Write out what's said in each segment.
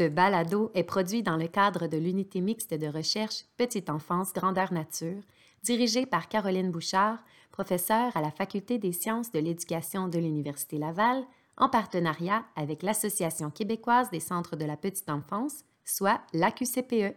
Ce balado est produit dans le cadre de l'unité mixte de recherche Petite enfance grandeur nature, dirigée par Caroline Bouchard, professeure à la Faculté des sciences de l'éducation de l'Université Laval, en partenariat avec l'Association québécoise des centres de la petite enfance, soit l'AQCPE.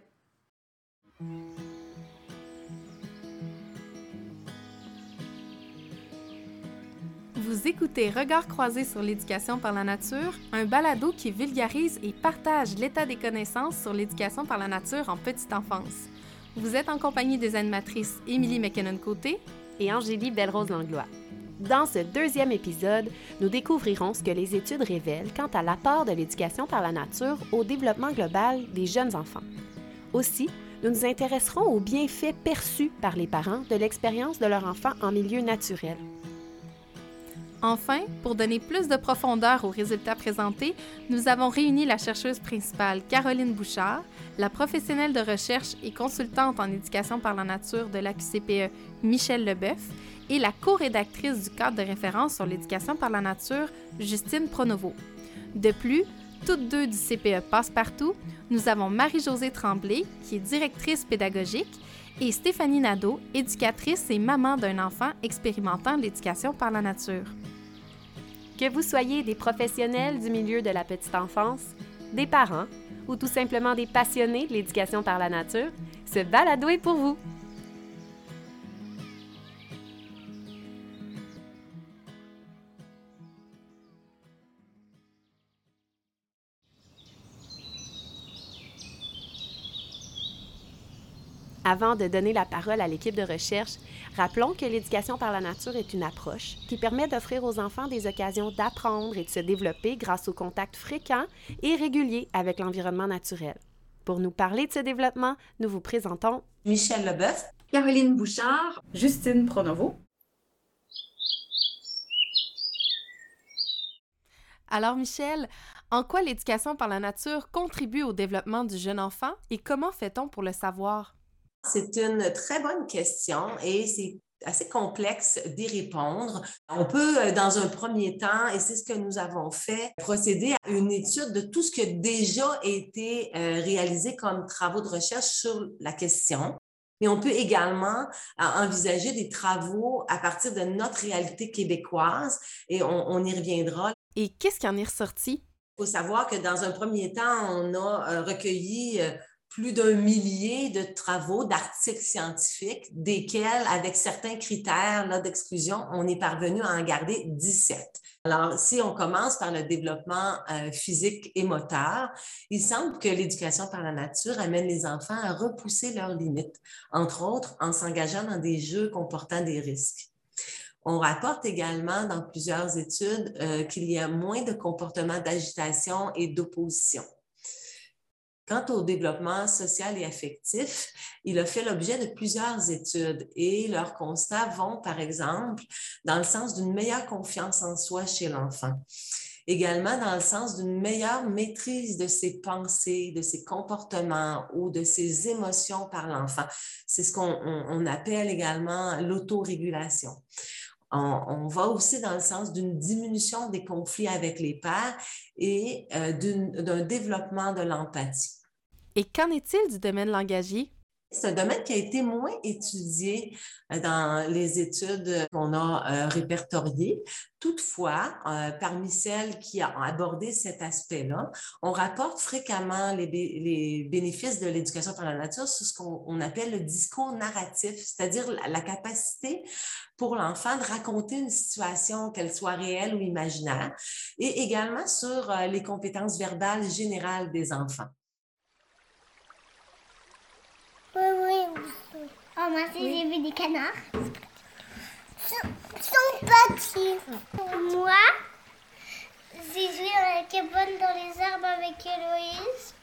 Vous écoutez Regards croisés sur l'éducation par la nature, un balado qui vulgarise et partage l'état des connaissances sur l'éducation par la nature en petite enfance. Vous êtes en compagnie des animatrices Émilie McKinnon-Côté et Angélie Belrose-Langlois. Dans ce deuxième épisode, nous découvrirons ce que les études révèlent quant à l'apport de l'éducation par la nature au développement global des jeunes enfants. Aussi, nous nous intéresserons aux bienfaits perçus par les parents de l'expérience de leur enfant en milieu naturel. Enfin, pour donner plus de profondeur aux résultats présentés, nous avons réuni la chercheuse principale Caroline Bouchard, la professionnelle de recherche et consultante en éducation par la nature de l'AQCPE Michel Leboeuf et la co-rédactrice du cadre de référence sur l'éducation par la nature Justine Pronovo. De plus, toutes deux du CPE Passepartout, nous avons Marie-Josée Tremblay, qui est directrice pédagogique, et Stéphanie Nadeau, éducatrice et maman d'un enfant expérimentant l'éducation par la nature. Que vous soyez des professionnels du milieu de la petite enfance, des parents ou tout simplement des passionnés de l'éducation par la nature, ce balado est pour vous. Avant de donner la parole à l'équipe de recherche, rappelons que l'éducation par la nature est une approche qui permet d'offrir aux enfants des occasions d'apprendre et de se développer grâce au contact fréquent et régulier avec l'environnement naturel. Pour nous parler de ce développement, nous vous présentons Michel Leboeuf, Caroline Bouchard, Justine Pronovo. Alors Michel, en quoi l'éducation par la nature contribue au développement du jeune enfant et comment fait-on pour le savoir? C'est une très bonne question et c'est assez complexe d'y répondre. On peut, euh, dans un premier temps, et c'est ce que nous avons fait, procéder à une étude de tout ce qui a déjà été euh, réalisé comme travaux de recherche sur la question. Mais on peut également euh, envisager des travaux à partir de notre réalité québécoise et on, on y reviendra. Et qu'est-ce qui en est ressorti? Il faut savoir que dans un premier temps, on a recueilli plus d'un millier de travaux, d'articles scientifiques, desquels, avec certains critères d'exclusion, on est parvenu à en garder 17. Alors, si on commence par le développement euh, physique et moteur, il semble que l'éducation par la nature amène les enfants à repousser leurs limites, entre autres en s'engageant dans des jeux comportant des risques. On rapporte également dans plusieurs études euh, qu'il y a moins de comportements d'agitation et d'opposition. Quant au développement social et affectif, il a fait l'objet de plusieurs études et leurs constats vont, par exemple, dans le sens d'une meilleure confiance en soi chez l'enfant également dans le sens d'une meilleure maîtrise de ses pensées, de ses comportements ou de ses émotions par l'enfant. C'est ce qu'on appelle également l'autorégulation. On, on, va aussi dans le sens d'une diminution des conflits avec les pairs et euh, d'un développement de l'empathie. Et qu'en est-il du domaine langagier? C'est un domaine qui a été moins étudié euh, dans les études qu'on a euh, répertoriées. Toutefois, euh, parmi celles qui ont abordé cet aspect-là, on rapporte fréquemment les, bénéfices de l'éducation par la nature sur ce qu'on appelle le discours narratif, c'est-à-dire la capacité pour l'enfant de raconter une situation, qu'elle soit réelle ou imaginaire, et également sur les compétences verbales générales des enfants. Oui, oui. Oh, moi aussi, j'ai vu des canards. Ils sont petits. Moi, j'ai joué à la cabane dans les arbres avec Héloïse,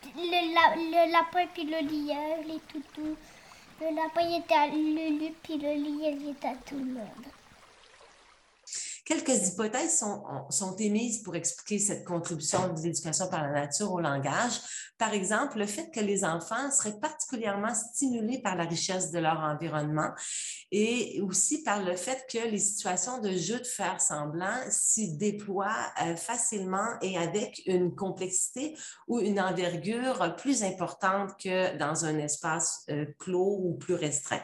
puis le, la, le lapin, puis le lièvre, les toutous. Le lapin il était à Lulu, puis le lièvre il était à tout le monde. Quelques hypothèses sont, émises pour expliquer cette contribution de l'éducation par la nature au langage. Par exemple, le fait que les enfants seraient particulièrement stimulés par la richesse de leur environnement et aussi par le fait que les situations de jeu de faire semblant s'y déploient euh, facilement et avec une complexité ou une envergure plus importante que dans un espace euh, clos ou plus restreint.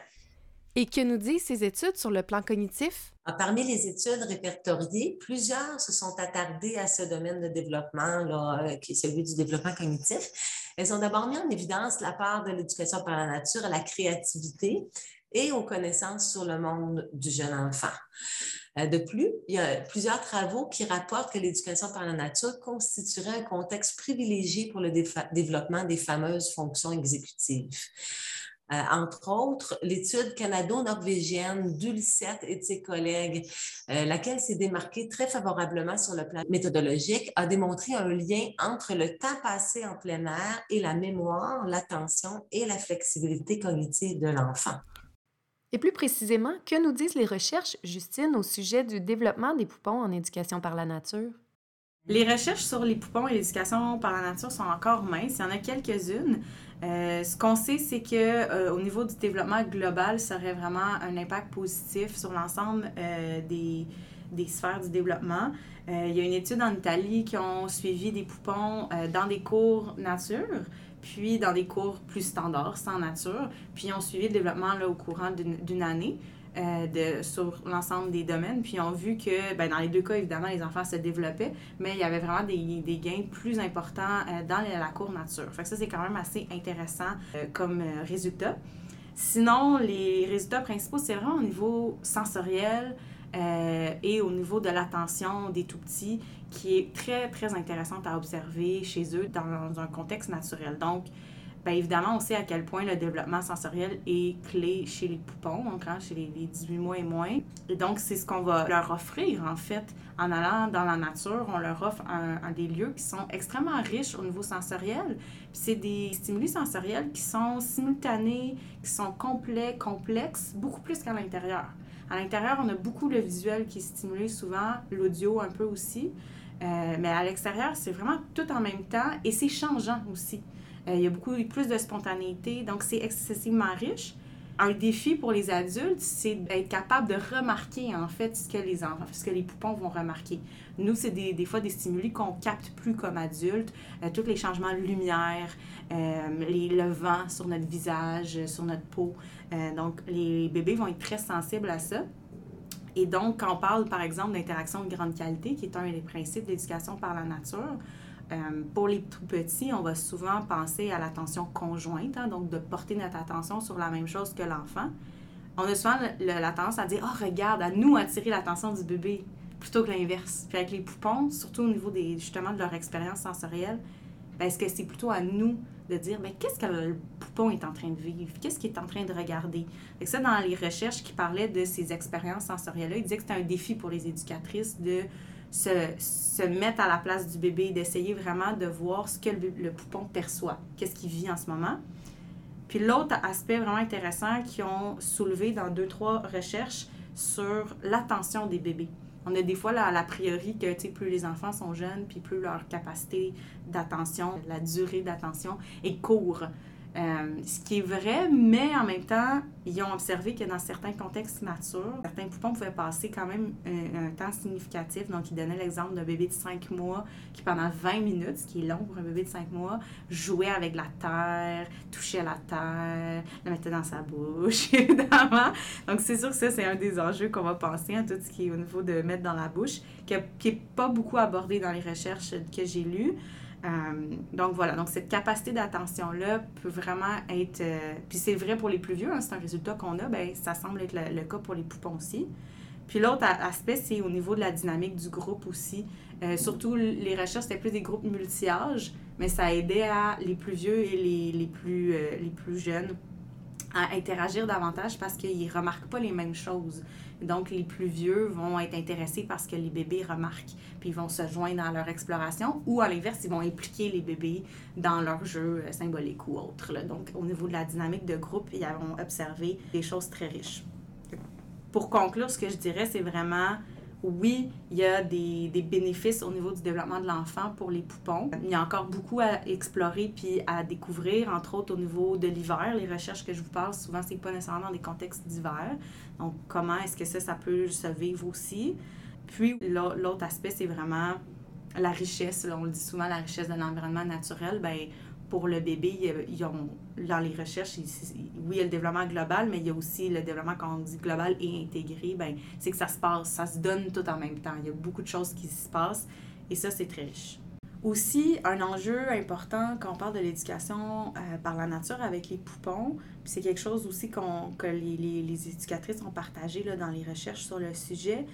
Et que nous disent ces études sur le plan cognitif? Ah, parmi les études répertoriées, plusieurs se sont attardées à ce domaine de développement, euh, qui est celui du développement cognitif. Elles ont d'abord mis en évidence la part de l'éducation par la nature à la créativité et aux connaissances sur le monde du jeune enfant. Euh, de plus, il y a plusieurs travaux qui rapportent que l'éducation par la nature constituerait un contexte privilégié pour le développement des fameuses fonctions exécutives. Euh, entre autres, l'étude canado-norvégienne d'Ulcet et de ses collègues, euh, laquelle s'est démarquée très favorablement sur le plan méthodologique, a démontré un lien entre le temps passé en plein air et la mémoire, l'attention et la flexibilité cognitive de l'enfant. Et plus précisément, que nous disent les recherches, Justine, au sujet du développement des poupons en éducation par la nature? Les recherches sur les poupons et l'éducation par la nature sont encore minces. Il y en a quelques-unes. Euh, ce qu'on sait, c'est que euh, au niveau du développement global, ça aurait vraiment un impact positif sur l'ensemble euh, des, des, sphères du développement. il y a une étude en Italie qui ont suivi des poupons dans des cours nature, puis dans des cours plus standards, sans nature, puis ils ont suivi le développement là, au courant d'une année. Euh, de, sur l'ensemble des domaines. Puis ils ont vu que, ben, dans les deux cas, évidemment, les enfants se développaient, mais il y avait vraiment des, des gains plus importants euh, dans la, cour nature. Fait que ça, c'est quand même assez intéressant euh, comme résultat. Sinon, les résultats principaux, c'est vraiment au niveau sensoriel et au niveau de l'attention des tout-petits, qui est très, très intéressante à observer chez eux dans un contexte naturel. Donc, Bien évidemment, on sait à quel point le développement sensoriel est clé chez les poupons, donc hein, chez les, 18 mois et moins. Et donc, c'est ce qu'on va leur offrir, en fait, en allant dans la nature. On leur offre un, des lieux qui sont extrêmement riches au niveau sensoriel. C'est des stimuli sensoriels qui sont simultanés, qui sont complets, complexes, beaucoup plus qu'à l'intérieur. À l'intérieur, on a beaucoup le visuel qui est stimulé souvent, l'audio un peu aussi. Euh, mais à l'extérieur, c'est vraiment tout en même temps et c'est changeant aussi. Euh, il y a beaucoup plus de spontanéité, donc c'est excessivement riche. Un défi pour les adultes, c'est d'être capable de remarquer en fait ce que les enfants, ce que les poupons vont remarquer. Nous, c'est des, fois des stimuli qu'on capte plus comme adultes, euh, tous les changements de lumière, euh, le vent sur notre visage, sur notre peau. donc, les bébés vont être très sensibles à ça. Et donc, quand on parle, par exemple, d'interaction de grande qualité, qui est un des principes d'éducation par la nature, euh, pour les tout petits, on va souvent penser à l'attention conjointe, hein, donc de porter notre attention sur la même chose que l'enfant. On a souvent la tendance à dire Oh, regarde, à nous attirer l'attention du bébé, plutôt que l'inverse. Avec les poupons, surtout au niveau des, justement de leur expérience sensorielle, ben, est-ce que c'est plutôt à nous de dire ben, qu'est-ce que le poupon est en train de vivre, qu'est-ce qu'il est en train de regarder? Et ça, dans les recherches qui parlaient de ces expériences sensorielles-là, ils disaient que c'était un défi pour les éducatrices de se, se mettre à la place du bébé, d'essayer vraiment de voir ce que le, poupon perçoit, qu'est-ce qu'il vit en ce moment. Puis l'autre aspect vraiment intéressant qu'ils ont soulevé dans deux, trois recherches sur l'attention des bébés. On a des fois là, la priori que plus les enfants sont jeunes, puis plus leur capacité d'attention, la durée d'attention est courte. Euh, ce qui est vrai, mais en même temps, ils ont observé que dans certains contextes nature, certains poupons pouvaient passer quand même un, temps significatif. Donc, ils donnaient l'exemple d'un bébé de 5 mois qui, pendant 20 minutes, ce qui est long pour un bébé de 5 mois, jouait avec la terre, touchait la terre, la mettait dans sa bouche, évidemment. Donc, c'est sûr que ça, c'est un des enjeux qu'on va penser à tout ce qui est au niveau de mettre dans la bouche, qui n'est pas beaucoup abordé dans les recherches que j'ai lues. Euh, donc voilà, donc cette capacité d'attention-là peut vraiment être, euh, puis c'est vrai pour les plus vieux, hein, c'est un résultat qu'on a, ben, ça semble être le, cas pour les poupons aussi. Puis l'autre aspect, c'est au niveau de la dynamique du groupe aussi. Euh, surtout, les recherches, c'était plus des groupes multi-âges, mais ça aidait à les plus vieux et les, les plus, les plus jeunes à interagir davantage parce qu'ils ne remarquent pas les mêmes choses. Donc, les plus vieux vont être intéressés parce que les bébés remarquent, puis ils vont se joindre dans leur exploration, ou à l'inverse, ils vont impliquer les bébés dans leur jeu euh, symbolique ou autre. Donc, au niveau de la dynamique de groupe, ils vont observé des choses très riches. Pour conclure, ce que je dirais, c'est vraiment oui, il y a des, des, bénéfices au niveau du développement de l'enfant pour les poupons. Il y a encore beaucoup à explorer puis à découvrir, entre autres au niveau de l'hiver. Les recherches que je vous parle, souvent, c'est pas nécessairement dans des contextes d'hiver. Donc, comment est-ce que ça, ça peut se vivre aussi? Puis, l'autre aspect, c'est vraiment la richesse. on le dit souvent, la richesse de l'environnement naturel. Bien, pour le bébé, ils ont, dans les recherches, oui, il y a le développement global, mais il y a aussi le développement, quand on dit global et intégré, ben, c'est que ça se passe, ça se donne tout en même temps. Il y a beaucoup de choses qui se passent et ça, c'est très riche. Aussi, un enjeu important quand on parle de l'éducation euh, par la nature avec les poupons, c'est quelque chose aussi qu'on, que les, les, les, éducatrices ont partagé là, dans les recherches sur le sujet,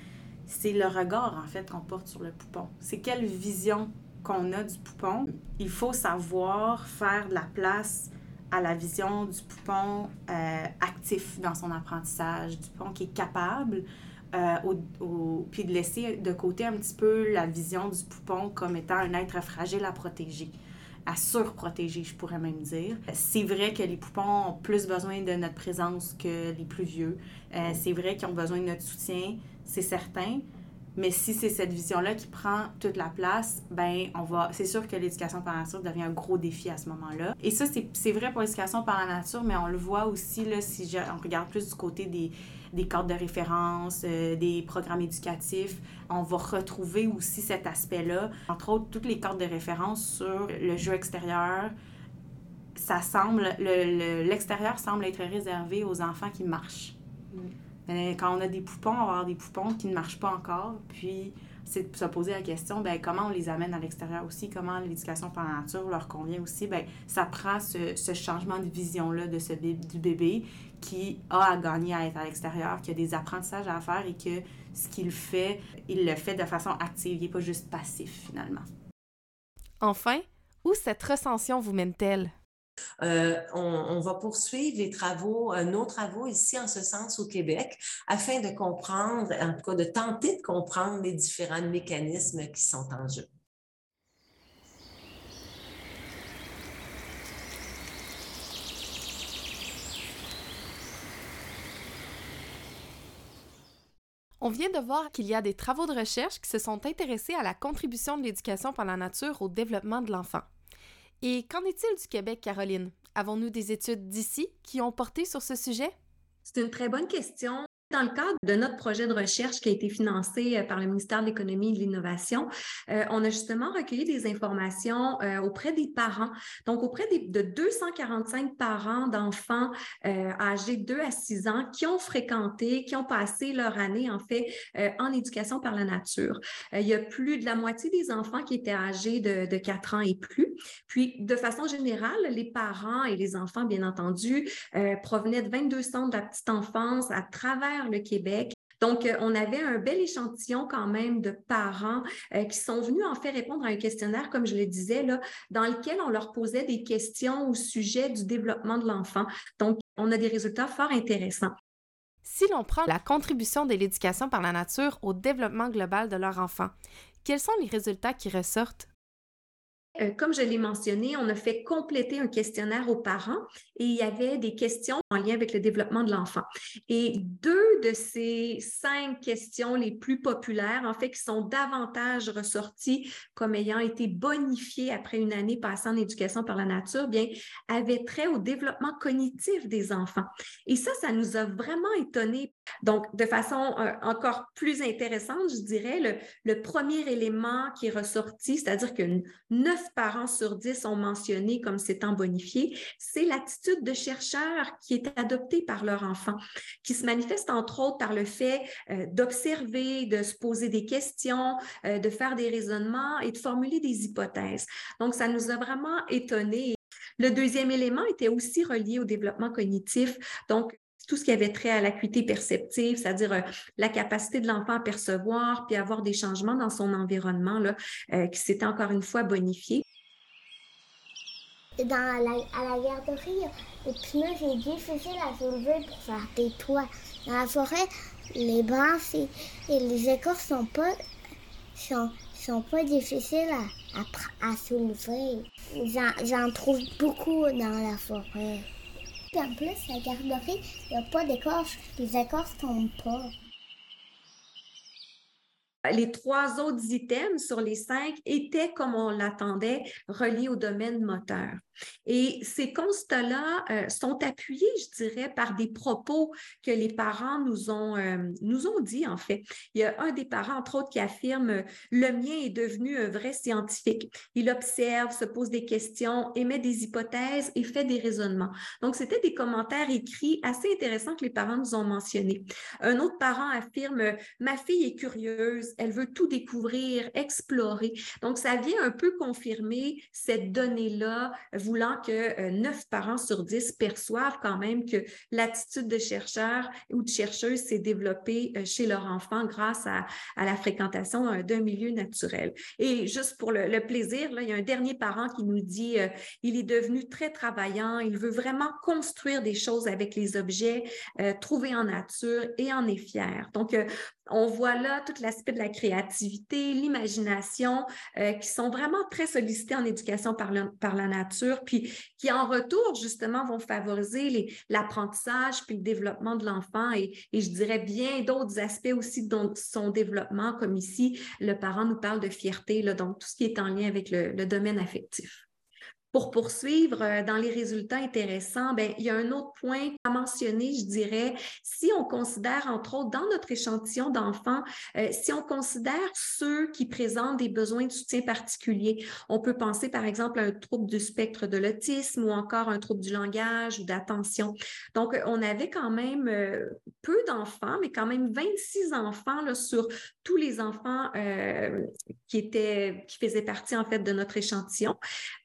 c'est le regard en fait qu'on porte sur le poupon. C'est quelle vision qu'on a du poupon, il faut savoir faire de la place à la vision du poupon euh, actif dans son apprentissage, du poupon qui est capable, euh, au, puis de laisser de côté un petit peu la vision du poupon comme étant un être fragile à protéger, à surprotéger, je pourrais même dire. C'est vrai que les poupons ont plus besoin de notre présence que les plus vieux. Euh, c'est vrai qu'ils ont besoin de notre soutien, c'est certain. Mais si c'est cette vision-là qui prend toute la place, ben on va. C'est sûr que l'éducation par nature devient un gros défi à ce moment-là. Et ça, c'est vrai pour l'éducation par la nature, mais on le voit aussi là, si on regarde plus du côté des, des cadres de référence, euh, des programmes éducatifs. On va retrouver aussi cet aspect-là. Entre autres, toutes les cartes de référence sur le jeu extérieur. Ça semble, l'extérieur semble être réservé aux enfants qui marchent. Mm. Quand on a des poupons, on va avoir des poupons qui ne marchent pas encore. Puis, c'est de se poser la question, ben, comment on les amène à l'extérieur aussi, comment l'éducation par la nature leur convient aussi? Ben, ça prend ce, ce changement de vision-là de ce du bébé qui a à gagner à être à l'extérieur, qui a des apprentissages à faire et que ce qu'il fait, il le fait de façon active, il n'est pas juste passif finalement. Enfin, où cette recension vous mène-t-elle? Euh, on, va poursuivre les travaux, euh, nos travaux ici en ce sens au Québec, afin de comprendre, en tout cas de tenter de comprendre les différents mécanismes qui sont en jeu. On vient de voir qu'il y a des travaux de recherche qui se sont intéressés à la contribution de l'éducation par la nature au développement de l'enfant. Et qu'en est-il du Québec, Caroline? Avons-nous des études d'ici qui ont porté sur ce sujet? C'est une très bonne question. Dans le cadre de notre projet de recherche qui a été financé euh, par le ministère de l'Économie et de l'Innovation, euh, on a justement recueilli des informations euh, auprès des parents, donc auprès de 245 parents d'enfants âgés de 2 à 6 ans qui ont fréquenté, qui ont passé leur année en fait en éducation par la nature. il y a plus de la moitié des enfants qui étaient âgés de, de 4 ans et plus. Puis, de façon générale, les parents et les enfants, bien entendu, provenaient de 22 centres de la petite enfance à travers le Québec. Donc, euh, on avait un bel échantillon quand même de parents euh, qui sont venus en fait répondre à un questionnaire, comme je le disais, dans lequel on leur posait des questions au sujet du développement de l'enfant. Donc, on a des résultats fort intéressants. Si l'on prend la contribution de l'éducation par la nature au développement global de leur enfant, quels sont les résultats qui ressortent? Euh, comme je l'ai mentionné, on a fait compléter un questionnaire aux parents et il y avait des questions en lien avec le développement de l'enfant. Et deux de ces cinq questions les plus populaires, en fait, qui sont davantage ressorties comme ayant été bonifiées après une année passée en éducation par la nature, bien, avaient trait au développement cognitif des enfants. Et ça, ça nous a vraiment étonnés. Donc, de façon euh, encore plus intéressante, je dirais, le, premier élément qui est ressorti, c'est-à-dire que neuf parents sur 10 ont mentionné comme s'étant bonifié, c'est l'attitude de chercheur qui est adoptée par leur enfant, qui se manifeste entre autres par le fait euh, d'observer, de se poser des questions, euh, de faire des raisonnements et de formuler des hypothèses. Donc, ça nous a vraiment étonnés. Le deuxième élément était aussi relié au développement cognitif. Donc, tout ce qui avait trait à l'acuité perceptive, c'est-à-dire euh, la capacité de l'enfant à percevoir puis avoir des changements dans son environnement, là, euh, qui s'était encore une fois bonifié. Dans la, à la garderie, les pneus, c'est difficile à soulever pour faire des toits. Dans la forêt, les branches et, les écorces sont pas, sont, sont pas difficiles à, à, à soulever. J'en trouve beaucoup dans la forêt en plus, la garderie, il n'y a pas d'écorce. Les écorces tombent pas. Les trois autres items sur les cinq étaient, comme on l'attendait, reliés au domaine moteur. Et ces constats-là euh, sont appuyés, je dirais, par des propos que les parents nous ont, euh, nous ont dit, en fait. Il y a un des parents, entre autres, qui affirme Le mien est devenu un vrai scientifique. Il observe, se pose des questions, émet des hypothèses et fait des raisonnements. Donc, c'était des commentaires écrits assez intéressants que les parents nous ont mentionnés. Un autre parent affirme Ma fille est curieuse, elle veut tout découvrir, explorer. Donc, ça vient un peu confirmer cette donnée-là voulant que 9 euh, parents sur 10 perçoivent quand même que l'attitude de chercheur ou de chercheuse s'est développée euh, chez leur enfant grâce à, la fréquentation euh, d'un milieu naturel. Et juste pour le, plaisir, il y a un dernier parent qui nous dit il est devenu très travaillant, il veut vraiment construire des choses avec les objets trouvés en nature et en est fier. Donc, on voit là tout l'aspect de la créativité, l'imagination, euh, qui sont vraiment très sollicités en éducation par, la nature, puis qui en retour, justement, vont favoriser l'apprentissage puis le développement de l'enfant et, je dirais bien d'autres aspects aussi de son développement, comme ici, le parent nous parle de fierté, là, donc tout ce qui est en lien avec le domaine affectif. Pour poursuivre euh, dans les résultats intéressants, bien, il y a un autre point à mentionner, je dirais, si on considère, entre autres, dans notre échantillon d'enfants, euh, si on considère ceux qui présentent des besoins de soutien particuliers, on peut penser par exemple à un trouble du spectre de l'autisme ou encore un trouble du langage ou d'attention. Donc, on avait quand même euh, peu d'enfants, mais quand même 26 enfants sur tous les enfants qui étaient, qui faisaient partie en fait de notre échantillon.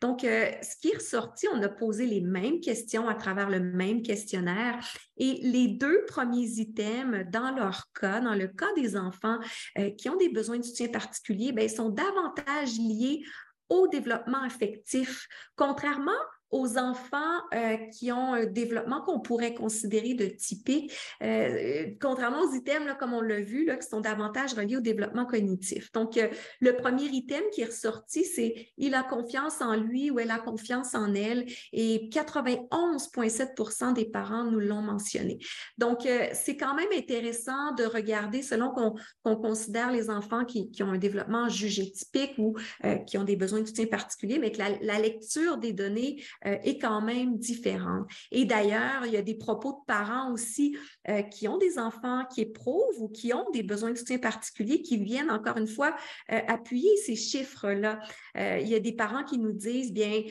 Donc, ce qui est ressorti, on a posé les mêmes questions à travers le même questionnaire et les deux premiers items dans leur cas, dans le cas des enfants euh, qui ont des besoins de soutien particuliers, bien, sont davantage liés au développement affectif, contrairement aux enfants euh, qui ont un développement qu'on pourrait considérer de typique, euh, contrairement aux items, comme on l'a vu, là, qui sont davantage reliés au développement cognitif. Donc, euh, le premier item qui est ressorti, c'est il a confiance en lui ou elle a confiance en elle et 91,7% des parents nous l'ont mentionné. Donc, c'est quand même intéressant de regarder selon qu'on considère les enfants qui, ont un développement jugé typique ou qui ont des besoins de soutien particulier, mais que la lecture des données euh, est quand même différente. Et d'ailleurs, il y a des propos de parents aussi euh, qui ont des enfants qui éprouvent ou qui ont des besoins de soutien particuliers qui viennent encore une fois euh, appuyer ces chiffres-là. il y a des parents qui nous disent, bien,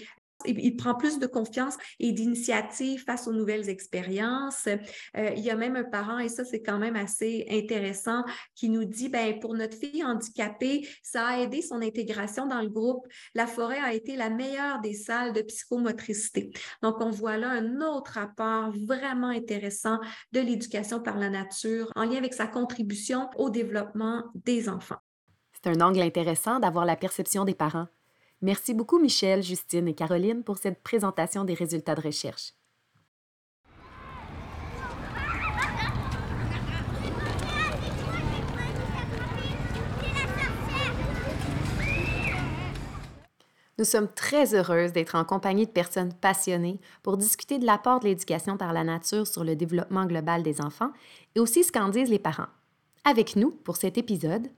il prend plus de confiance et d'initiative face aux nouvelles expériences. Euh, il y a même un parent, et ça, c'est quand même assez intéressant, qui nous dit, ben, pour notre fille handicapée, ça a aidé son intégration dans le groupe. La forêt a été la meilleure des salles de psychomotricité. Donc, on voit là un autre apport vraiment intéressant de l'éducation par la nature en lien avec sa contribution au développement des enfants. C'est un angle intéressant d'avoir la perception des parents. Merci beaucoup Michel, Justine et Caroline pour cette présentation des résultats de recherche. Nous sommes très heureuses d'être en compagnie de personnes passionnées pour discuter de l'apport de l'éducation par la nature sur le développement global des enfants et aussi ce qu'en disent les parents. Avec nous, pour cet épisode,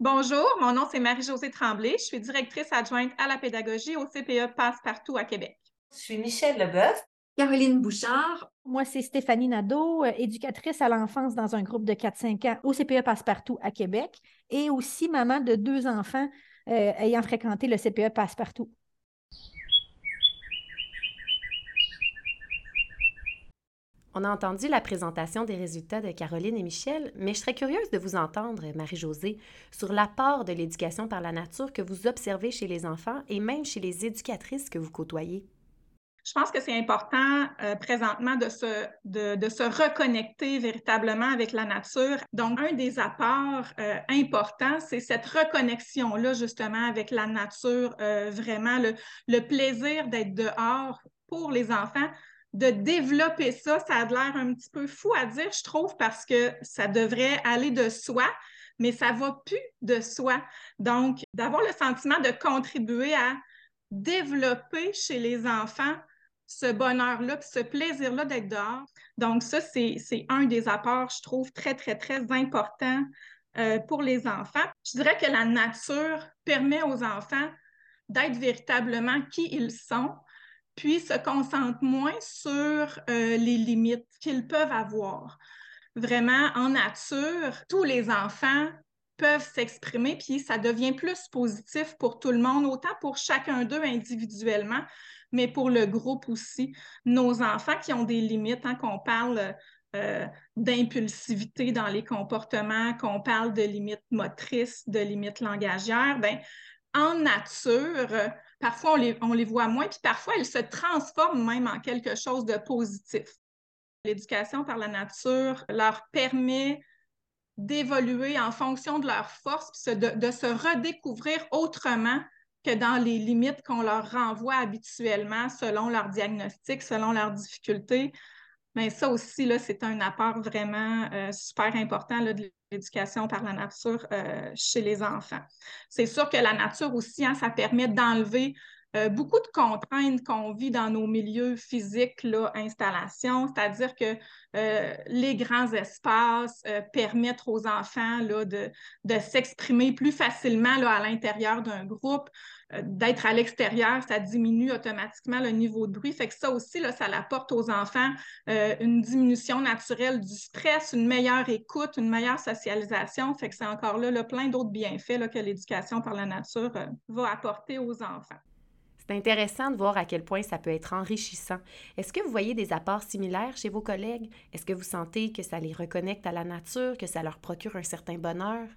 Bonjour, mon nom c'est Marie-Josée Tremblay. Je suis directrice adjointe à la pédagogie au CPE Passe-Partout à Québec. Je suis Michelle Leboeuf. Caroline Bouchard. Moi, c'est Stéphanie Nadeau, euh, éducatrice à l'enfance dans un groupe de 4-5 ans au CPE Passe-Partout à Québec et aussi maman de deux enfants euh, ayant fréquenté le CPE Passe-Partout. On a entendu la présentation des résultats de Caroline et Michel, mais je serais curieuse de vous entendre, Marie-Josée, sur l'apport de l'éducation par la nature que vous observez chez les enfants et même chez les éducatrices que vous côtoyez. Je pense que c'est important euh, présentement de se, de, se reconnecter véritablement avec la nature. Donc, un des apports euh, importants, c'est cette reconnexion-là justement avec la nature, euh, vraiment le, le plaisir d'être dehors pour les enfants de développer ça, ça a l'air un petit peu fou à dire, je trouve, parce que ça devrait aller de soi, mais ça va plus de soi. Donc, d'avoir le sentiment de contribuer à développer chez les enfants ce bonheur-là, ce plaisir-là d'être dehors. Donc, ça, c'est un des apports, je trouve, très, très, très important euh, pour les enfants. Je dirais que la nature permet aux enfants d'être véritablement qui ils sont, puis se concentre moins sur euh, les limites qu'ils peuvent avoir. Vraiment, en nature, tous les enfants peuvent s'exprimer, puis ça devient plus positif pour tout le monde, autant pour chacun d'eux individuellement, mais pour le groupe aussi. Nos enfants qui ont des limites, hein, qu'on parle euh, d'impulsivité dans les comportements, qu'on parle de limites motrices, de limites langagières, ben, en nature, parfois on les, on les voit moins, puis parfois elles se transforment même en quelque chose de positif. L'éducation par la nature leur permet d'évoluer en fonction de leurs forces, puis de, de, se redécouvrir autrement que dans les limites qu'on leur renvoie habituellement selon leur diagnostic, selon leurs difficultés. Mais ça aussi, là, c'est un apport vraiment euh, super important de l'éducation par la nature euh, chez les enfants. C'est sûr que la nature aussi, hein, ça permet d'enlever euh, beaucoup de contraintes qu'on vit dans nos milieux physiques, là, installation, c'est-à-dire que les grands espaces permettent aux enfants là, de, de s'exprimer plus facilement là, à l'intérieur d'un groupe. Euh, d'être à l'extérieur, ça diminue automatiquement le niveau de bruit. Fait que ça aussi, là, ça apporte aux enfants euh, une diminution naturelle du stress, une meilleure écoute, une meilleure socialisation. Fait que c'est encore là, plein d'autres bienfaits que l'éducation par la nature euh, va apporter aux enfants. C'est intéressant de voir à quel point ça peut être enrichissant. Est-ce que vous voyez des apports similaires chez vos collègues? Est-ce que vous sentez que ça les reconnecte à la nature, que ça leur procure un certain bonheur?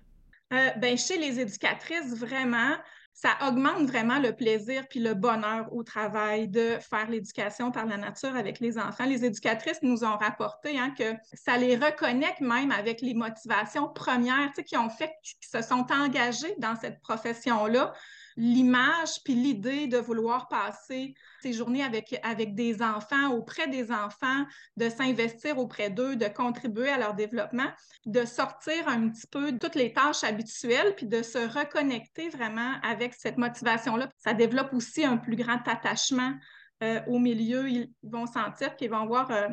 ben, chez les éducatrices, vraiment, ça augmente vraiment le plaisir puis le bonheur au travail de faire l'éducation par la nature avec les enfants. Les éducatrices nous ont rapporté hein, que ça les reconnecte même avec les motivations premières qui ont fait qu'ils se sont engagés dans cette profession-là l'image puis l'idée de vouloir passer ces journées avec, avec des enfants, auprès des enfants, de s'investir auprès d'eux, de contribuer à leur développement, de sortir un petit peu de toutes les tâches habituelles, puis de se reconnecter vraiment avec cette motivation-là. Ça développe aussi un plus grand attachement euh, au milieu. Ils vont sentir qu'ils vont avoir euh,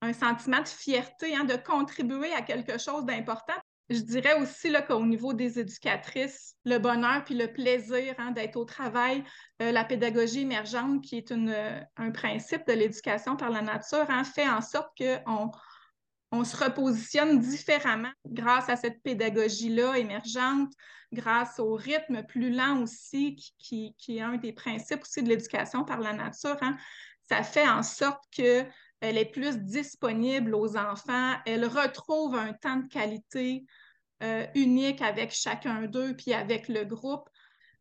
un sentiment de fierté, hein, de contribuer à quelque chose d'important. Je dirais aussi qu'au niveau des éducatrices, le bonheur puis le plaisir hein, d'être au travail, euh, la pédagogie émergente, qui est euh, un principe de l'éducation par la nature, hein, fait en sorte qu'on on se repositionne différemment grâce à cette pédagogie-là émergente, grâce au rythme plus lent aussi, qui, qui, est un des principes aussi de l'éducation par la nature. Hein. Ça fait en sorte que elle est plus disponible aux enfants, elle retrouve un temps de qualité euh, unique avec chacun d'eux, puis avec le groupe,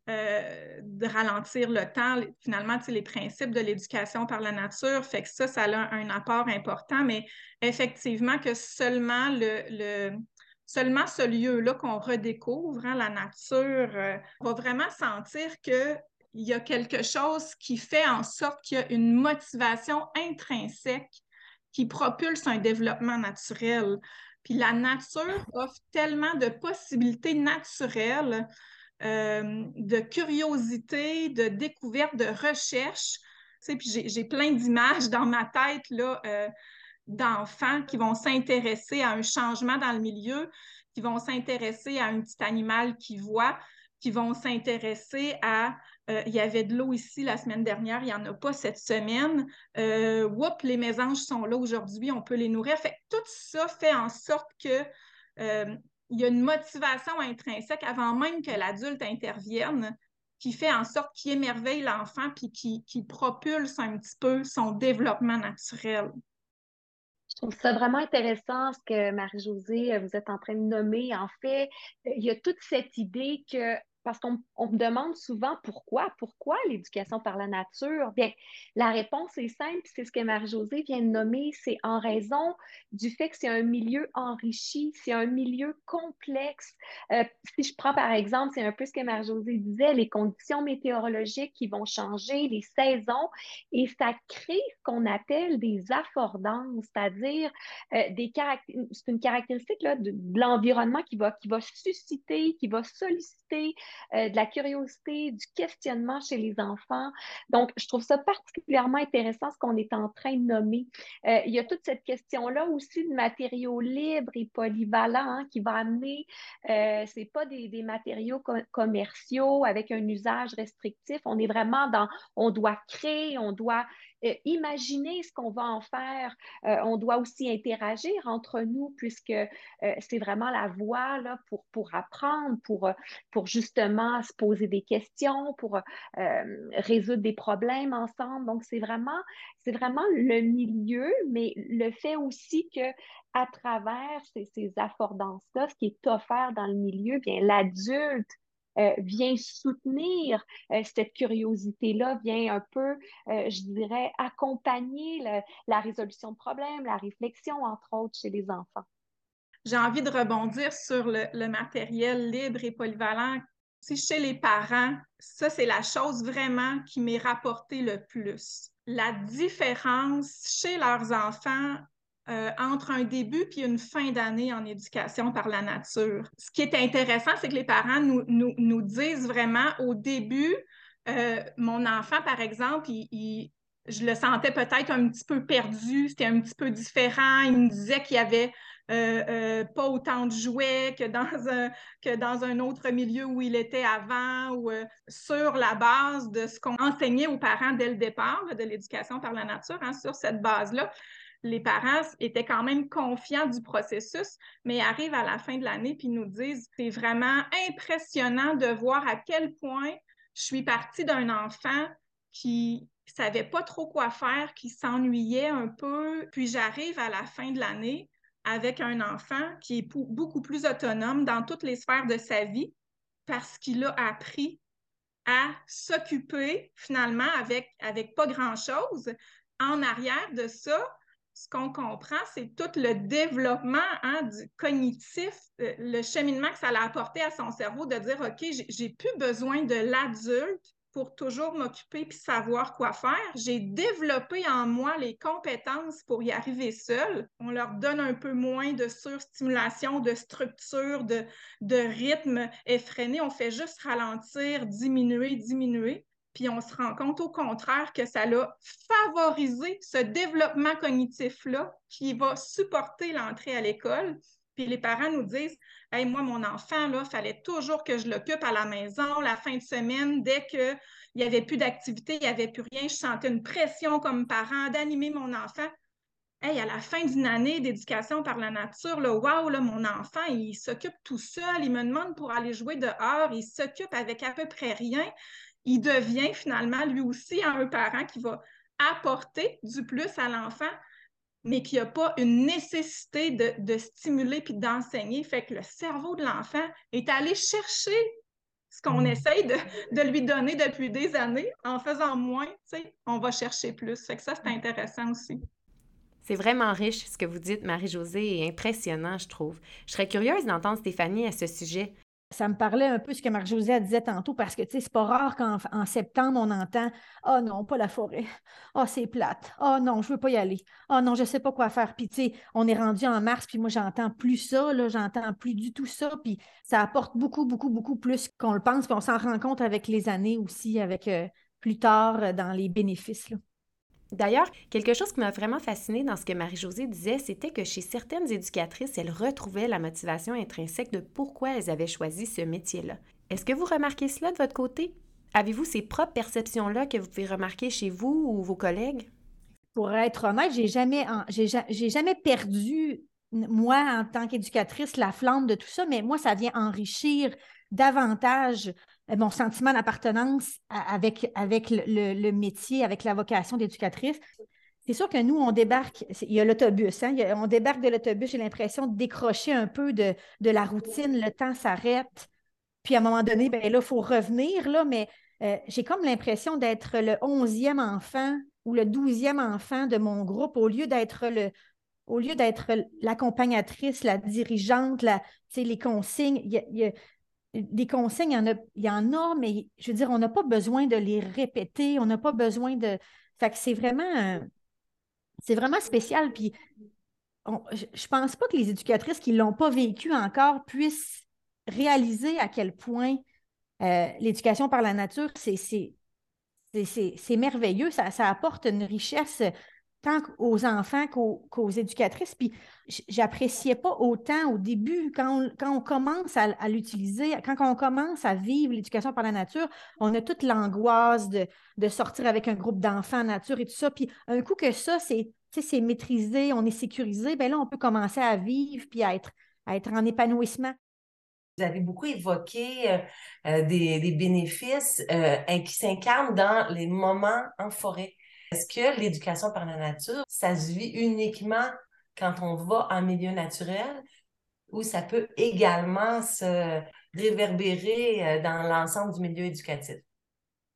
euh, de ralentir le temps. Finalement, les principes de l'éducation par la nature, fait que ça, ça a un apport important, mais effectivement que seulement le, seulement ce lieu-là qu'on redécouvre, hein, la nature, euh, va vraiment sentir que il y a quelque chose qui fait en sorte qu'il y a une motivation intrinsèque qui propulse un développement naturel. Puis la nature offre tellement de possibilités naturelles, euh, de curiosité, de découverte, de recherche. Tu puis j'ai plein d'images dans ma tête là, euh, d'enfants qui vont s'intéresser à un changement dans le milieu, qui vont s'intéresser à un petit animal qu'ils voient, qui vont s'intéresser à euh, il y avait de l'eau ici la semaine dernière, il n'y en a pas cette semaine. Euh, les mésanges sont là aujourd'hui, on peut les nourrir. Fait, tout ça fait en sorte que euh, il y a une motivation intrinsèque avant même que l'adulte intervienne qui fait en sorte qu'il émerveille l'enfant puis qui, qui propulse un petit peu son développement naturel. Je trouve ça vraiment intéressant ce que Marie-Josée, vous êtes en train de nommer. En fait, il y a toute cette idée que parce qu'on me demande souvent pourquoi, pourquoi l'éducation par la nature? Bien, la réponse est simple, c'est ce que Marie-Josée vient de nommer, c'est en raison du fait que c'est un milieu enrichi, c'est un milieu complexe. Euh, si je prends par exemple, c'est un peu ce que Marie-Josée disait, les conditions météorologiques qui vont changer, les saisons, et ça crée ce qu'on appelle des affordances, c'est-à-dire euh, des c'est une caractéristique là, de, de l'environnement qui va, qui va susciter, qui va solliciter euh, de la curiosité, du questionnement chez les enfants. Donc, je trouve ça particulièrement intéressant ce qu'on est en train de nommer. Euh, il y a toute cette question-là aussi de matériaux libres et polyvalents hein, qui va amener, euh, ce n'est pas des, matériaux commerciaux avec un usage restrictif. On est vraiment dans, on doit créer, on doit imaginer ce qu'on va en faire. Euh, on doit aussi interagir entre nous puisque euh, c'est vraiment la voie pour, apprendre, pour, justement se poser des questions, pour résoudre des problèmes ensemble. Donc, c'est vraiment, c'est vraiment le milieu, mais le fait aussi que à travers ces, ces affordances-là, ce qui est offert dans le milieu, bien l'adulte euh, vient soutenir euh, cette curiosité-là, vient un peu, euh, je dirais, accompagner la résolution de problèmes, la réflexion, entre autres, chez les enfants. J'ai envie de rebondir sur le, le matériel libre et polyvalent. Si chez les parents, ça, c'est la chose vraiment qui m'est rapportée le plus. La différence chez leurs enfants euh, entre un début puis une fin d'année en éducation par la nature. Ce qui est intéressant, c'est que les parents nous, nous, disent vraiment au début, euh, mon enfant, par exemple, il, je le sentais peut-être un petit peu perdu, c'était un petit peu différent. Il me disait qu'il y avait euh, pas autant de jouets que dans, un, que dans un autre milieu où il était avant ou sur la base de ce qu'on enseignait aux parents dès le départ de l'éducation par la nature, hein, sur cette base-là les parents étaient quand même confiants du processus, mais arrivent à la fin de l'année puis nous disent c'est vraiment impressionnant de voir à quel point je suis partie d'un enfant qui savait pas trop quoi faire, qui s'ennuyait un peu, puis j'arrive à la fin de l'année avec un enfant qui est beaucoup plus autonome dans toutes les sphères de sa vie parce qu'il a appris à s'occuper finalement avec, avec pas grand-chose. En arrière de ça, ce qu'on comprend, c'est tout le développement hein, cognitif, euh, le cheminement que ça a apporté à son cerveau de dire, OK, j'ai plus besoin de l'adulte pour toujours m'occuper puis savoir quoi faire. J'ai développé en moi les compétences pour y arriver seul. On leur donne un peu moins de surstimulation, de structure, de rythme effréné. On fait juste ralentir, diminuer, diminuer. Puis on se rend compte au contraire que ça a favorisé ce développement cognitif-là qui va supporter l'entrée à l'école. Puis les parents nous disent Hey, moi, mon enfant, il fallait toujours que je l'occupe à la maison la fin de semaine. Dès qu'il n'y avait plus d'activité, il n'y avait plus rien, je sentais une pression comme parent d'animer mon enfant. Hey, à la fin d'une année d'éducation par la nature, là, wow, là, mon enfant, il s'occupe tout seul, il me demande pour aller jouer dehors, il s'occupe avec à peu près rien il devient finalement lui aussi un parent qui va apporter du plus à l'enfant, mais qui n'a pas une nécessité de, stimuler puis d'enseigner. Fait que le cerveau de l'enfant est allé chercher ce qu'on mm. essaye de, lui donner depuis des années. En faisant moins, on va chercher plus. Fait que ça, c'est intéressant aussi. C'est vraiment riche ce que vous dites, Marie-Josée, et impressionnant, je trouve. Je serais curieuse d'entendre Stéphanie à ce sujet ça me parlait un peu ce que Marc-Josée disait tantôt, parce que, tu sais, c'est pas rare qu'en septembre, on entend « Ah oh non, pas la forêt. Ah, oh, c'est plate. Ah oh non, je veux pas y aller. Ah non, je sais pas quoi faire. » Puis, tu sais, on est rendu en mars, puis moi, j'entends plus ça, là, j'entends plus du tout ça, puis ça apporte beaucoup, beaucoup, beaucoup plus qu'on le pense, puis on s'en rend compte avec les années aussi, avec euh, plus tard euh, dans les bénéfices. D'ailleurs, quelque chose qui m'a vraiment fascinée dans ce que Marie-Josée disait, c'était que chez certaines éducatrices, elles retrouvaient la motivation intrinsèque de pourquoi elles avaient choisi ce métier-là. Est-ce que vous remarquez cela de votre côté? Avez-vous ces propres perceptions-là que vous pouvez remarquer chez vous ou vos collègues? Pour être honnête, j'ai jamais, j'ai jamais perdu, moi, en tant qu'éducatrice, la flamme de tout ça, mais moi, ça vient enrichir davantage euh, mon sentiment d'appartenance avec, le, métier, avec la vocation d'éducatrice. C'est sûr que nous, on débarque, il y a l'autobus, hein, on débarque de l'autobus, j'ai l'impression de décrocher un peu de, la routine, le temps s'arrête, puis à un moment donné, ben là, il faut revenir, là, mais euh, j'ai comme l'impression d'être le onzième enfant ou le douzième enfant de mon groupe au lieu d'être le, au lieu d'être l'accompagnatrice, la dirigeante, les consignes, il y a, des consignes, il y, en a, y en a, mais je veux dire, on n'a pas besoin de les répéter, on n'a pas besoin de. Fait que c'est vraiment, c'est vraiment spécial. Puis je ne pense pas que les éducatrices qui ne l'ont pas vécu encore puissent réaliser à quel point euh, l'éducation par la nature, c'est merveilleux. Ça, ça, apporte une richesse tant aux enfants qu'aux éducatrices. Puis j'appréciais pas autant au début, quand on, quand on commence à, l'utiliser, quand on commence à vivre l'éducation par la nature, on a toute l'angoisse de, de, sortir avec un groupe d'enfants en nature et tout ça. Puis un coup que ça, c'est maîtrisé, on est sécurisé, bien là, on peut commencer à vivre puis à être, à être en épanouissement. Vous avez beaucoup évoqué euh, euh, des, des, bénéfices euh, qui s'incarnent dans les moments en forêt. Est-ce que l'éducation par la nature, ça se vit uniquement quand on va en milieu naturel ou ça peut également se réverbérer euh, dans l'ensemble du milieu éducatif?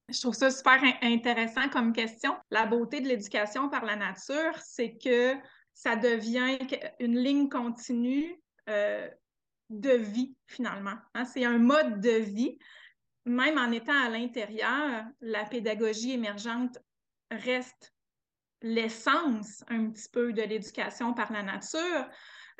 Je trouve ça super intéressant comme question. La beauté de l'éducation par la nature, c'est que ça devient une ligne continue euh, de vie, finalement. Hein. C'est un mode de vie. Même en étant à l'intérieur, la pédagogie émergente reste l'essence un petit peu de l'éducation par la nature.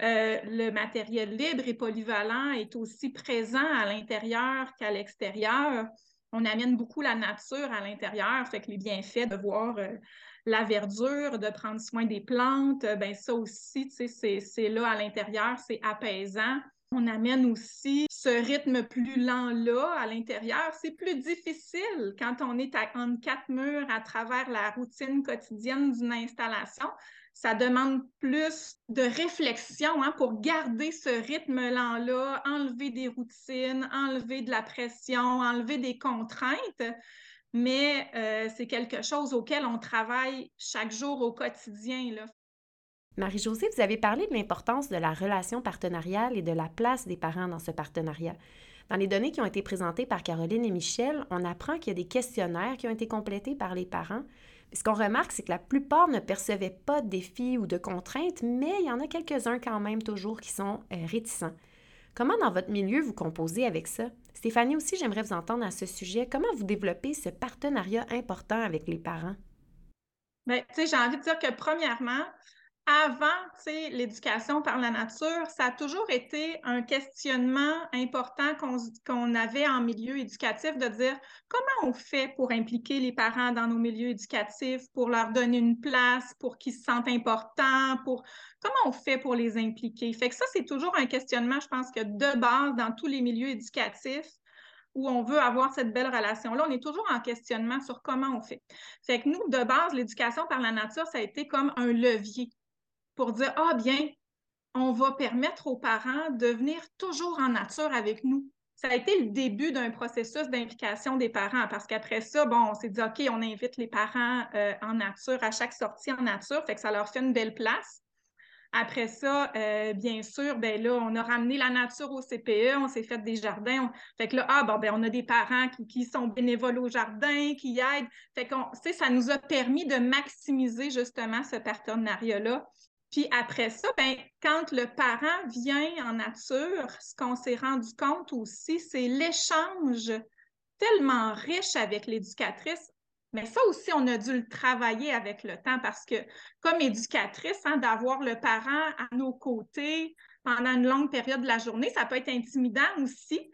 Euh, le matériel libre et polyvalent est aussi présent à l'intérieur qu'à l'extérieur. On amène beaucoup la nature à l'intérieur, fait que les bienfaits de voir euh, la verdure, de prendre soin des plantes, ben ça aussi, c'est là à l'intérieur, c'est apaisant. On amène aussi ce rythme plus lent-là à l'intérieur. C'est plus difficile quand on est à, entre quatre murs à travers la routine quotidienne d'une installation. Ça demande plus de réflexion hein, pour garder ce rythme lent-là, enlever des routines, enlever de la pression, enlever des contraintes mais euh, c'est quelque chose auquel on travaille chaque jour au quotidien. Là. Marie-Josée, vous avez parlé de l'importance de la relation partenariale et de la place des parents dans ce partenariat. Dans les données qui ont été présentées par Caroline et Michel, on apprend qu'il y a des questionnaires qui ont été complétés par les parents. Ce qu'on remarque, c'est que la plupart ne percevaient pas de défis ou de contraintes, mais il y en a quelques-uns quand même toujours qui sont euh, réticents. Comment dans votre milieu vous composez avec ça? Stéphanie aussi, j'aimerais vous entendre à ce sujet. Comment vous développez ce partenariat important avec les parents? Bien, tu sais, j'ai envie de dire que premièrement, avant l'éducation par la nature, ça a toujours été un questionnement important qu'on avait en milieu éducatif de dire comment on fait pour impliquer les parents dans nos milieux éducatifs, pour leur donner une place, pour qu'ils se sentent importants, pour comment on fait pour les impliquer? Fait que ça, c'est toujours un questionnement, je pense que de base dans tous les milieux éducatifs où on veut avoir cette belle relation-là, on est toujours en questionnement sur comment on fait. Fait que nous, de base, l'éducation par la nature, ça a été comme un levier pour dire, ah bien, on va permettre aux parents de venir toujours en nature avec nous. Ça a été le début d'un processus d'implication des parents parce qu'après ça, bon, on s'est dit, OK, on invite les parents euh, en nature à chaque sortie en nature, fait que ça leur fait une belle place. Après ça, euh, bien sûr, ben là, on a ramené la nature au CPE, on s'est fait des jardins. Fait que là, ah, bon, ben, on a des parents qui, qui, sont bénévoles au jardin, qui aident. Fait qu'on, ça nous a permis de maximiser justement ce partenariat-là puis après ça, ben, quand le parent vient en nature, ce qu'on s'est rendu compte aussi, c'est l'échange tellement riche avec l'éducatrice. Mais ça aussi, on a dû le travailler avec le temps parce que comme éducatrice, hein, d'avoir le parent à nos côtés pendant une longue période de la journée, ça peut être intimidant aussi.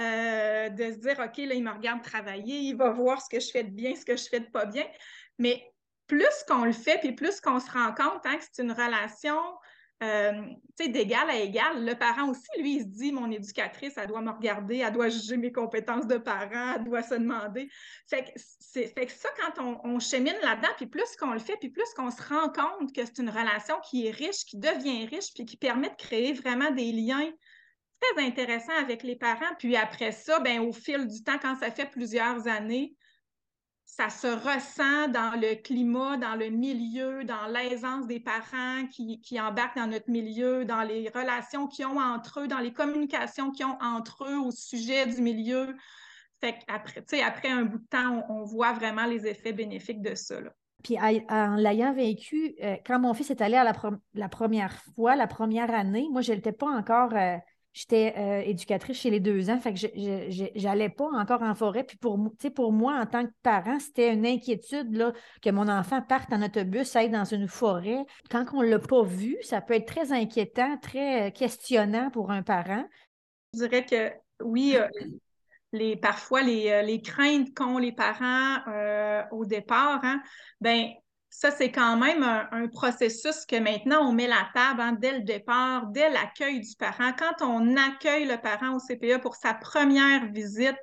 Euh, de se dire, OK, là, il me regarde travailler, il va voir ce que je fais de bien, ce que je fais de pas bien. Mais plus qu'on le fait, puis plus qu'on se rend compte hein, que c'est une relation euh, d'égal à égal, le parent aussi, lui, il se dit, mon éducatrice, elle doit me regarder, elle doit juger mes compétences de parent, elle doit se demander. Fait que, ça, quand on, on chemine là-dedans, puis plus qu'on le fait, puis plus qu'on se rend compte que c'est une relation qui est riche, qui devient riche, puis qui permet de créer vraiment des liens très intéressants avec les parents. Puis après ça, ben, au fil du temps, quand ça fait plusieurs années, ça se ressent dans le climat, dans le milieu, dans l'aisance des parents qui, embarquent dans notre milieu, dans les relations qu'ils ont entre eux, dans les communications qu'ils ont entre eux au sujet du milieu. Fait qu'après, après un bout de temps, on, voit vraiment les effets bénéfiques de ça. Puis en l'ayant vécu, euh, quand mon fils est allé à la, première fois, la première année, moi, je n'étais pas encore euh, J'étais euh, éducatrice chez les deux ans, fait que je n'allais pas encore en forêt. Puis pour, pour moi, en tant que parent, c'était une inquiétude là, que mon enfant parte en autobus, aille dans une forêt. Quand on ne l'a pas vu, ça peut être très inquiétant, très euh, questionnant pour un parent. Je dirais que oui, euh, les, parfois les, les craintes qu'ont les parents au départ, hein, ben ça, c'est quand même un, processus que maintenant on met la table hein, dès le départ, dès l'accueil du parent. Quand on accueille le parent au CPE pour sa première visite,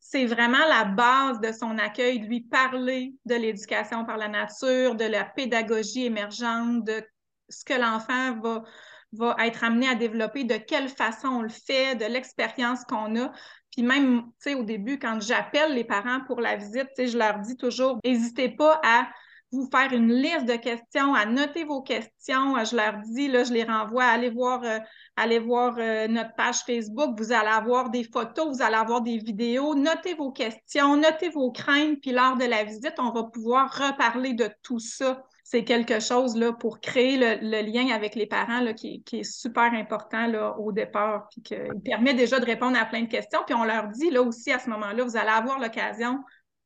c'est vraiment la base de son accueil, de lui parler de l'éducation par la nature, de la pédagogie émergente, de ce que l'enfant va, va être amené à développer, de quelle façon on le fait, de l'expérience qu'on a. Puis même, tu sais, au début, quand j'appelle les parents pour la visite, je leur dis toujours, n'hésitez pas à vous faire une liste de questions, à noter vos questions. Je leur dis, là, je les renvoie, allez voir, euh, allez voir euh, notre page Facebook. Vous allez avoir des photos, vous allez avoir des vidéos. Notez vos questions, notez vos craintes, puis lors de la visite, on va pouvoir reparler de tout ça. C'est quelque chose là, pour créer le, lien avec les parents là, qui, est super important là, au départ, puis qui permet déjà de répondre à plein de questions. Puis on leur dit là aussi à ce moment-là, vous allez avoir l'occasion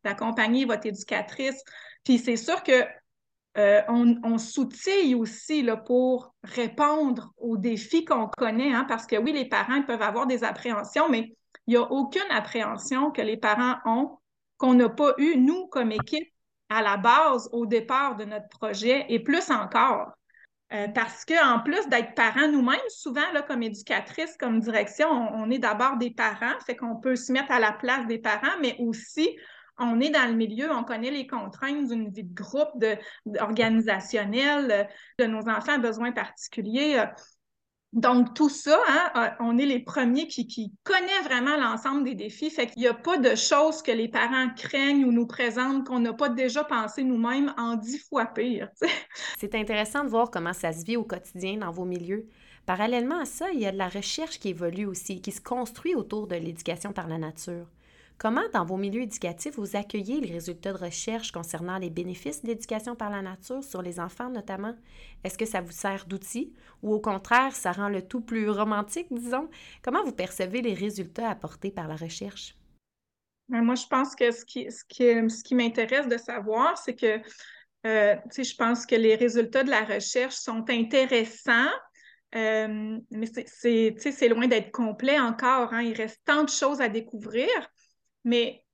d'accompagner votre éducatrice puis c'est sûr que euh, on, s'outille aussi là, pour répondre aux défis qu'on connaît, hein, parce que oui, les parents peuvent avoir des appréhensions, mais il n'y a aucune appréhension que les parents ont qu'on n'a pas eu, nous, comme équipe, à la base, au départ de notre projet, et plus encore. Euh, parce qu'en plus d'être parents nous-mêmes, souvent, là, comme éducatrice, comme direction, on, on est d'abord des parents, fait qu'on peut se mettre à la place des parents, mais aussi on est dans le milieu, on connaît les contraintes d'une vie de groupe, de, organisationnelle, de nos enfants à besoins particuliers. Donc, tout ça, hein, euh, on est les premiers qui, qui connaissent vraiment l'ensemble des défis. Fait qu'il n'y a pas de choses que les parents craignent ou nous présentent qu'on n'a pas déjà pensé nous-mêmes en dix fois pire. C'est intéressant de voir comment ça se vit au quotidien dans vos milieux. Parallèlement à ça, il y a de la recherche qui évolue aussi, qui se construit autour de l'éducation par la nature. Comment, dans vos milieux éducatifs, vous accueillez les résultats de recherche concernant les bénéfices de l'éducation par la nature sur les enfants notamment? Est-ce que ça vous sert d'outil ou au contraire, ça rend le tout plus romantique, disons? Comment vous percevez les résultats apportés par la recherche? Ben, moi, je pense que ce qui, m'intéresse de savoir, c'est que euh, je pense que les résultats de la recherche sont intéressants, euh, mais c'est loin d'être complet encore. Hein. Il reste tant de choses à découvrir. Mais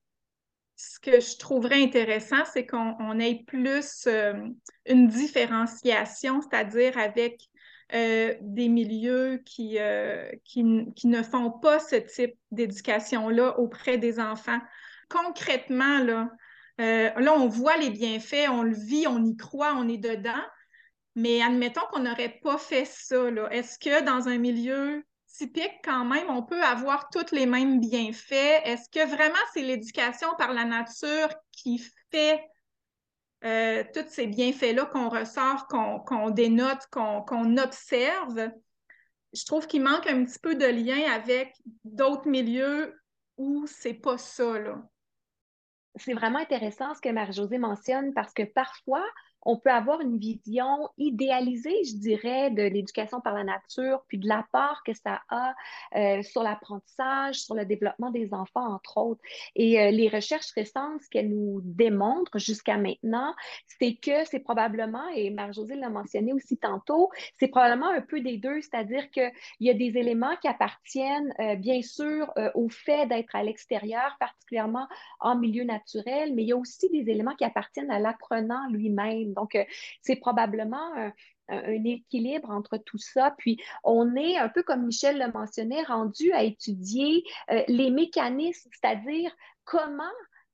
ce que je trouverais intéressant, c'est qu'on ait plus euh, une différenciation, c'est-à-dire avec euh, des milieux qui, euh, qui, qui, ne font pas ce type d'éducation-là auprès des enfants. Concrètement, là, là, on voit les bienfaits, on le vit, on y croit, on est dedans. Mais admettons qu'on n'aurait pas fait ça. Est-ce que dans un milieu typique quand même, on peut avoir tous les mêmes bienfaits. Est-ce que vraiment c'est l'éducation par la nature qui fait euh, tous ces bienfaits-là qu'on ressort, qu'on dénote, qu'on observe? Je trouve qu'il manque un petit peu de lien avec d'autres milieux où c'est pas ça. C'est vraiment intéressant ce que Marie-Josée mentionne parce que parfois, on peut avoir une vision idéalisée, je dirais, de l'éducation par la nature, puis de l'apport que ça a euh, sur l'apprentissage, sur le développement des enfants, entre autres. Et euh, les recherches récentes, ce qu'elles nous démontrent jusqu'à maintenant, c'est que c'est probablement, et Marie-Josée l'a mentionné aussi tantôt, c'est probablement un peu des deux, c'est-à-dire qu'il y a des éléments qui appartiennent, euh, bien sûr, au fait d'être à l'extérieur, particulièrement en milieu naturel, mais il y a aussi des éléments qui appartiennent à l'apprenant lui-même. Donc, euh, c'est probablement un, équilibre entre tout ça. Puis, on est, un peu comme Michel le mentionnait, rendu à étudier euh, les mécanismes, c'est-à-dire comment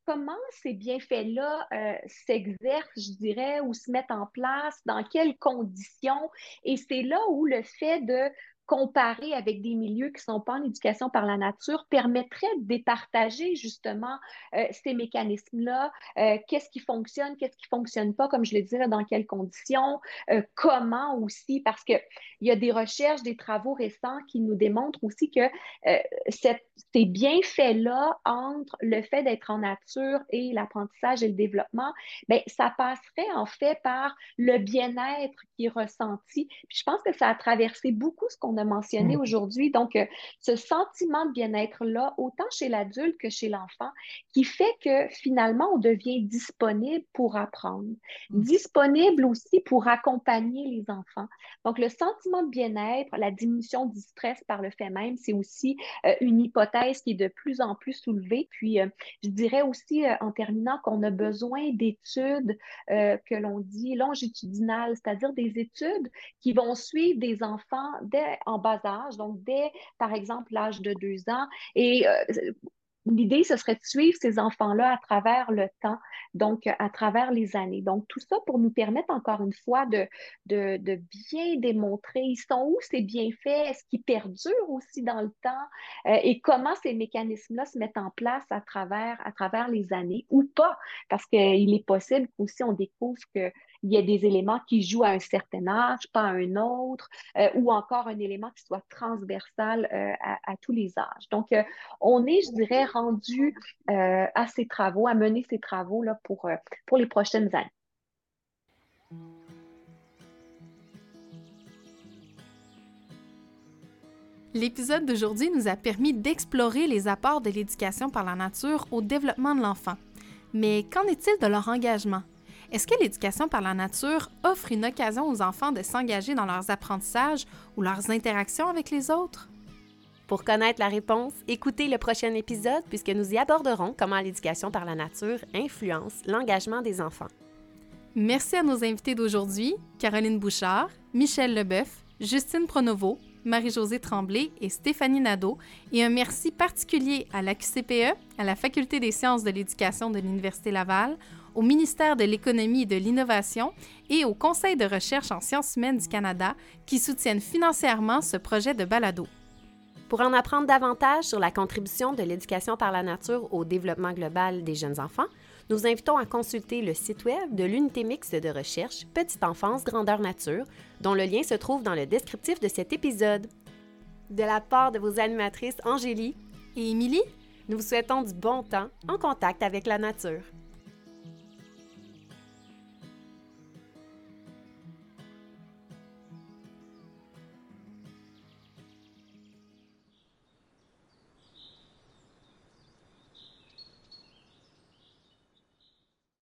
comment ces bienfaits-là euh, s'exercent, je dirais, ou se mettent en place, dans quelles conditions. Et c'est là où le fait de comparer avec des milieux qui ne sont pas en éducation par la nature permettrait de départager justement euh, ces mécanismes-là, euh, qu'est-ce qui fonctionne, qu'est-ce qui ne fonctionne pas, comme je le disais, dans quelles conditions, euh, comment aussi, parce qu'il y a des recherches, des travaux récents qui nous démontrent aussi que ces bienfaits-là entre le fait d'être en nature et l'apprentissage et le développement, bien, ça passerait en fait par le bien-être qui est ressenti. Je pense que ça a traversé beaucoup ce qu'on qu'on a mentionné Mm. aujourd'hui. Donc, euh, ce sentiment de bien-être-là, autant chez l'adulte que chez l'enfant, qui fait que finalement, on devient disponible pour apprendre, Mm. disponible aussi pour accompagner les enfants. Donc, le sentiment de bien-être, la diminution du stress par le fait même, c'est aussi euh, une hypothèse qui est de plus en plus soulevée. Puis, euh, je dirais aussi, en terminant, qu'on a besoin d'études que l'on dit longitudinales, c'est-à-dire des études qui vont suivre des enfants dès en bas âge, donc dès, par exemple, l'âge de deux ans. Et euh, L'idée, ce serait de suivre ces enfants-là à travers le temps, donc à travers les années. Donc, tout ça pour nous permettre encore une fois de, de, bien démontrer ils sont où ces bienfaits, est-ce qu'ils perdurent aussi dans le temps euh, et comment ces mécanismes-là se mettent en place à travers, à travers les années ou pas. Parce qu'il est possible qu'aussi on découvre que il y a des éléments qui jouent à un certain âge, pas à un autre, euh, ou encore un élément qui soit transversal euh, à, tous les âges. Donc, euh, on est, je dirais, rendu à ces travaux, à mener ces travaux là, pour, pour les prochaines années. L'épisode d'aujourd'hui nous a permis d'explorer les apports de l'éducation par la nature au développement de l'enfant. Mais qu'en est-il de leur engagement? Est-ce que l'éducation par la nature offre une occasion aux enfants de s'engager dans leurs apprentissages ou leurs interactions avec les autres? Pour connaître la réponse, écoutez le prochain épisode puisque nous y aborderons comment l'éducation par la nature influence l'engagement des enfants. Merci à nos invités d'aujourd'hui, Caroline Bouchard, Michel Leboeuf, Justine Pronovo, Marie-Josée Tremblay et Stéphanie Nadeau, et un merci particulier à la QCPE, à la Faculté des sciences de l'éducation de l'Université Laval, au ministère de l'Économie et de l'Innovation et au Conseil de recherche en sciences humaines du Canada qui soutiennent financièrement ce projet de balado. Pour en apprendre davantage sur la contribution de l'éducation par la nature au développement global des jeunes enfants, nous invitons à consulter le site web de l'unité mixte de recherche Petite enfance grandeur nature, dont le lien se trouve dans le descriptif de cet épisode. De la part de vos animatrices Angélie et Émilie, nous vous souhaitons du bon temps en contact avec la nature.